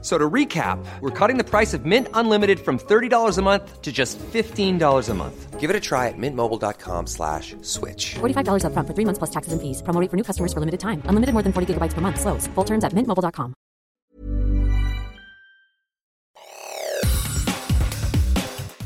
So to recap, we're cutting the price of Mint Unlimited from $30 a month to just $15 a month. Give it a try at mintmobile.com slash switch. $45 up front for three months plus taxes and fees. Promo rate for new customers for limited time. Unlimited more than 40 gigabytes per month. Slows. Full terms at mintmobile.com.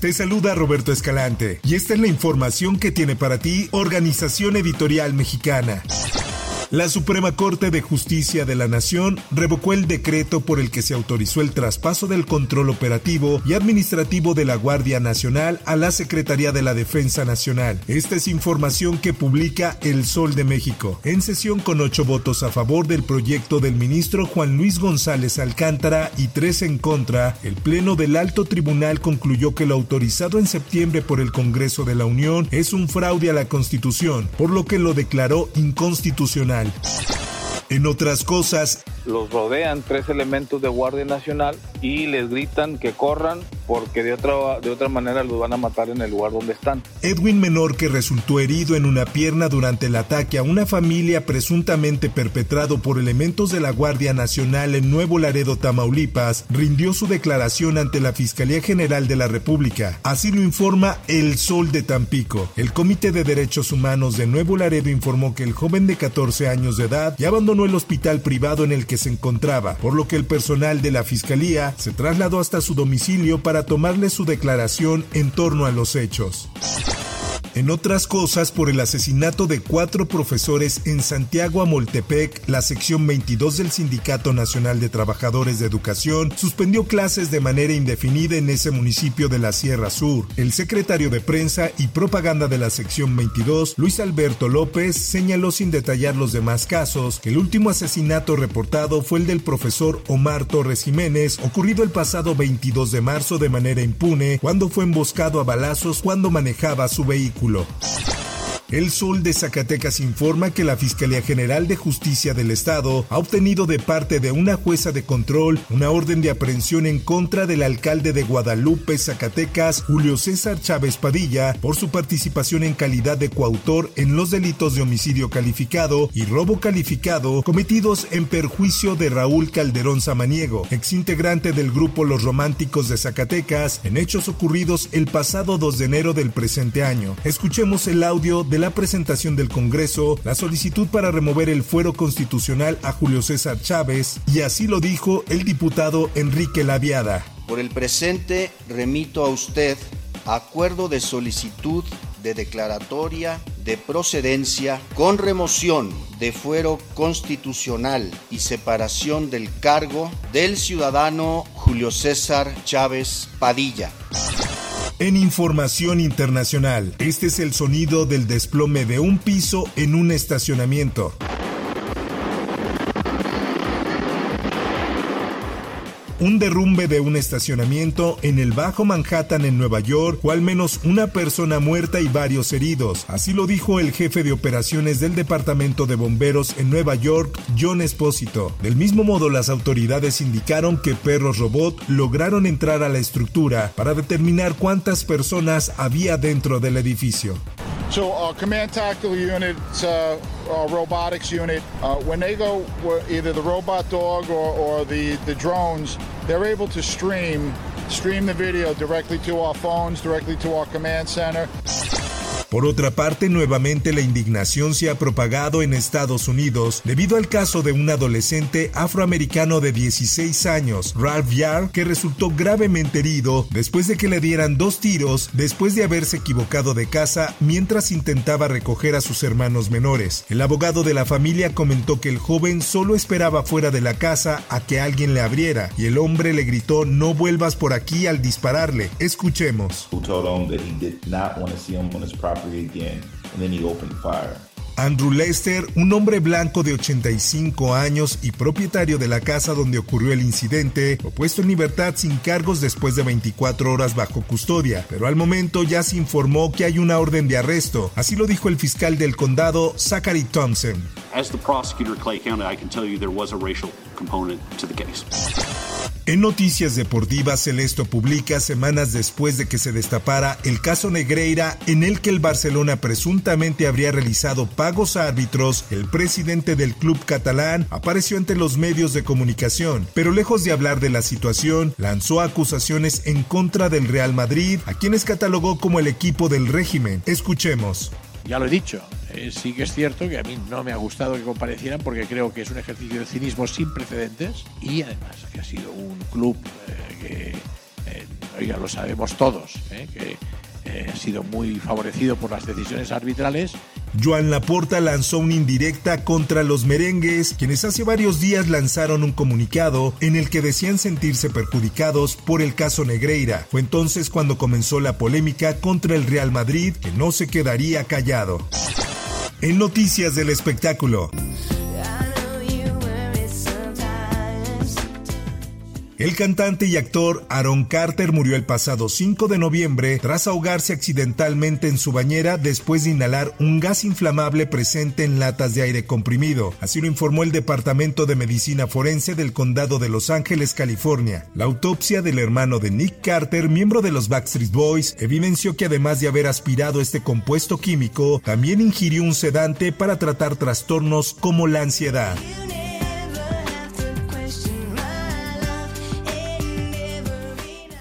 Te saluda Roberto Escalante y esta es la información que tiene para ti Organización Editorial Mexicana. La Suprema Corte de Justicia de la Nación revocó el decreto por el que se autorizó el traspaso del control operativo y administrativo de la Guardia Nacional a la Secretaría de la Defensa Nacional. Esta es información que publica El Sol de México. En sesión con ocho votos a favor del proyecto del ministro Juan Luis González Alcántara y tres en contra, el Pleno del Alto Tribunal concluyó que lo autorizado en septiembre por el Congreso de la Unión es un fraude a la Constitución, por lo que lo declaró inconstitucional. En otras cosas, los rodean tres elementos de Guardia Nacional y les gritan que corran porque de otra, de otra manera los van a matar en el lugar donde están. Edwin Menor, que resultó herido en una pierna durante el ataque a una familia presuntamente perpetrado por elementos de la Guardia Nacional en Nuevo Laredo, Tamaulipas, rindió su declaración ante la Fiscalía General de la República. Así lo informa El Sol de Tampico. El Comité de Derechos Humanos de Nuevo Laredo informó que el joven de 14 años de edad ya abandonó el hospital privado en el que se encontraba, por lo que el personal de la Fiscalía se trasladó hasta su domicilio para tomarle su declaración en torno a los hechos. En otras cosas, por el asesinato de cuatro profesores en Santiago Amoltepec, la sección 22 del Sindicato Nacional de Trabajadores de Educación suspendió clases de manera indefinida en ese municipio de la Sierra Sur. El secretario de Prensa y Propaganda de la sección 22, Luis Alberto López, señaló sin detallar los demás casos que el último asesinato reportado fue el del profesor Omar Torres Jiménez, ocurrido el pasado 22 de marzo de manera impune, cuando fue emboscado a balazos cuando manejaba su vehículo. Círculo. El Sol de Zacatecas informa que la Fiscalía General de Justicia del Estado ha obtenido de parte de una jueza de control una orden de aprehensión en contra del alcalde de Guadalupe, Zacatecas, Julio César Chávez Padilla, por su participación en calidad de coautor en los delitos de homicidio calificado y robo calificado cometidos en perjuicio de Raúl Calderón Samaniego, exintegrante del grupo Los Románticos de Zacatecas, en hechos ocurridos el pasado 2 de enero del presente año. Escuchemos el audio de la presentación del Congreso la solicitud para remover el fuero constitucional a Julio César Chávez y así lo dijo el diputado Enrique Laviada. Por el presente remito a usted acuerdo de solicitud de declaratoria de procedencia con remoción de fuero constitucional y separación del cargo del ciudadano Julio César Chávez Padilla. En información internacional, este es el sonido del desplome de un piso en un estacionamiento. Un derrumbe de un estacionamiento en el Bajo Manhattan en Nueva York o al menos una persona muerta y varios heridos. Así lo dijo el jefe de operaciones del Departamento de Bomberos en Nueva York, John Espósito. Del mismo modo, las autoridades indicaron que perros robot lograron entrar a la estructura para determinar cuántas personas había dentro del edificio. So, uh, command tactical unit, uh, uh, robotics unit, uh, when they go, either the robot dog or, or the, the drones, they're able to stream stream the video directly to our phones, directly to our command center. Por otra parte, nuevamente la indignación se ha propagado en Estados Unidos debido al caso de un adolescente afroamericano de 16 años, Ralph Yar, que resultó gravemente herido después de que le dieran dos tiros después de haberse equivocado de casa mientras intentaba recoger a sus hermanos menores. El abogado de la familia comentó que el joven solo esperaba fuera de la casa a que alguien le abriera y el hombre le gritó no vuelvas por aquí al dispararle. Escuchemos. Andrew Lester, un hombre blanco de 85 años y propietario de la casa donde ocurrió el incidente, fue puesto en libertad sin cargos después de 24 horas bajo custodia, pero al momento ya se informó que hay una orden de arresto, así lo dijo el fiscal del condado, Zachary Thompson. As the prosecutor Clay County, I can tell you there was a racial component to the case. En Noticias Deportivas, Celesto publica semanas después de que se destapara el caso Negreira en el que el Barcelona presuntamente habría realizado pagos a árbitros, el presidente del club catalán apareció ante los medios de comunicación, pero lejos de hablar de la situación, lanzó acusaciones en contra del Real Madrid, a quienes catalogó como el equipo del régimen. Escuchemos. Ya lo he dicho, eh, sí que es cierto que a mí no me ha gustado que comparecieran porque creo que es un ejercicio de cinismo sin precedentes y además que ha sido un club eh, que, eh, oiga, lo sabemos todos, que ha sido muy favorecido por las decisiones arbitrales Joan Laporta lanzó una indirecta contra los merengues, quienes hace varios días lanzaron un comunicado en el que decían sentirse perjudicados por el caso Negreira. Fue entonces cuando comenzó la polémica contra el Real Madrid, que no se quedaría callado. En noticias del espectáculo. El cantante y actor Aaron Carter murió el pasado 5 de noviembre tras ahogarse accidentalmente en su bañera después de inhalar un gas inflamable presente en latas de aire comprimido. Así lo informó el Departamento de Medicina Forense del Condado de Los Ángeles, California. La autopsia del hermano de Nick Carter, miembro de los Backstreet Boys, evidenció que además de haber aspirado este compuesto químico, también ingirió un sedante para tratar trastornos como la ansiedad.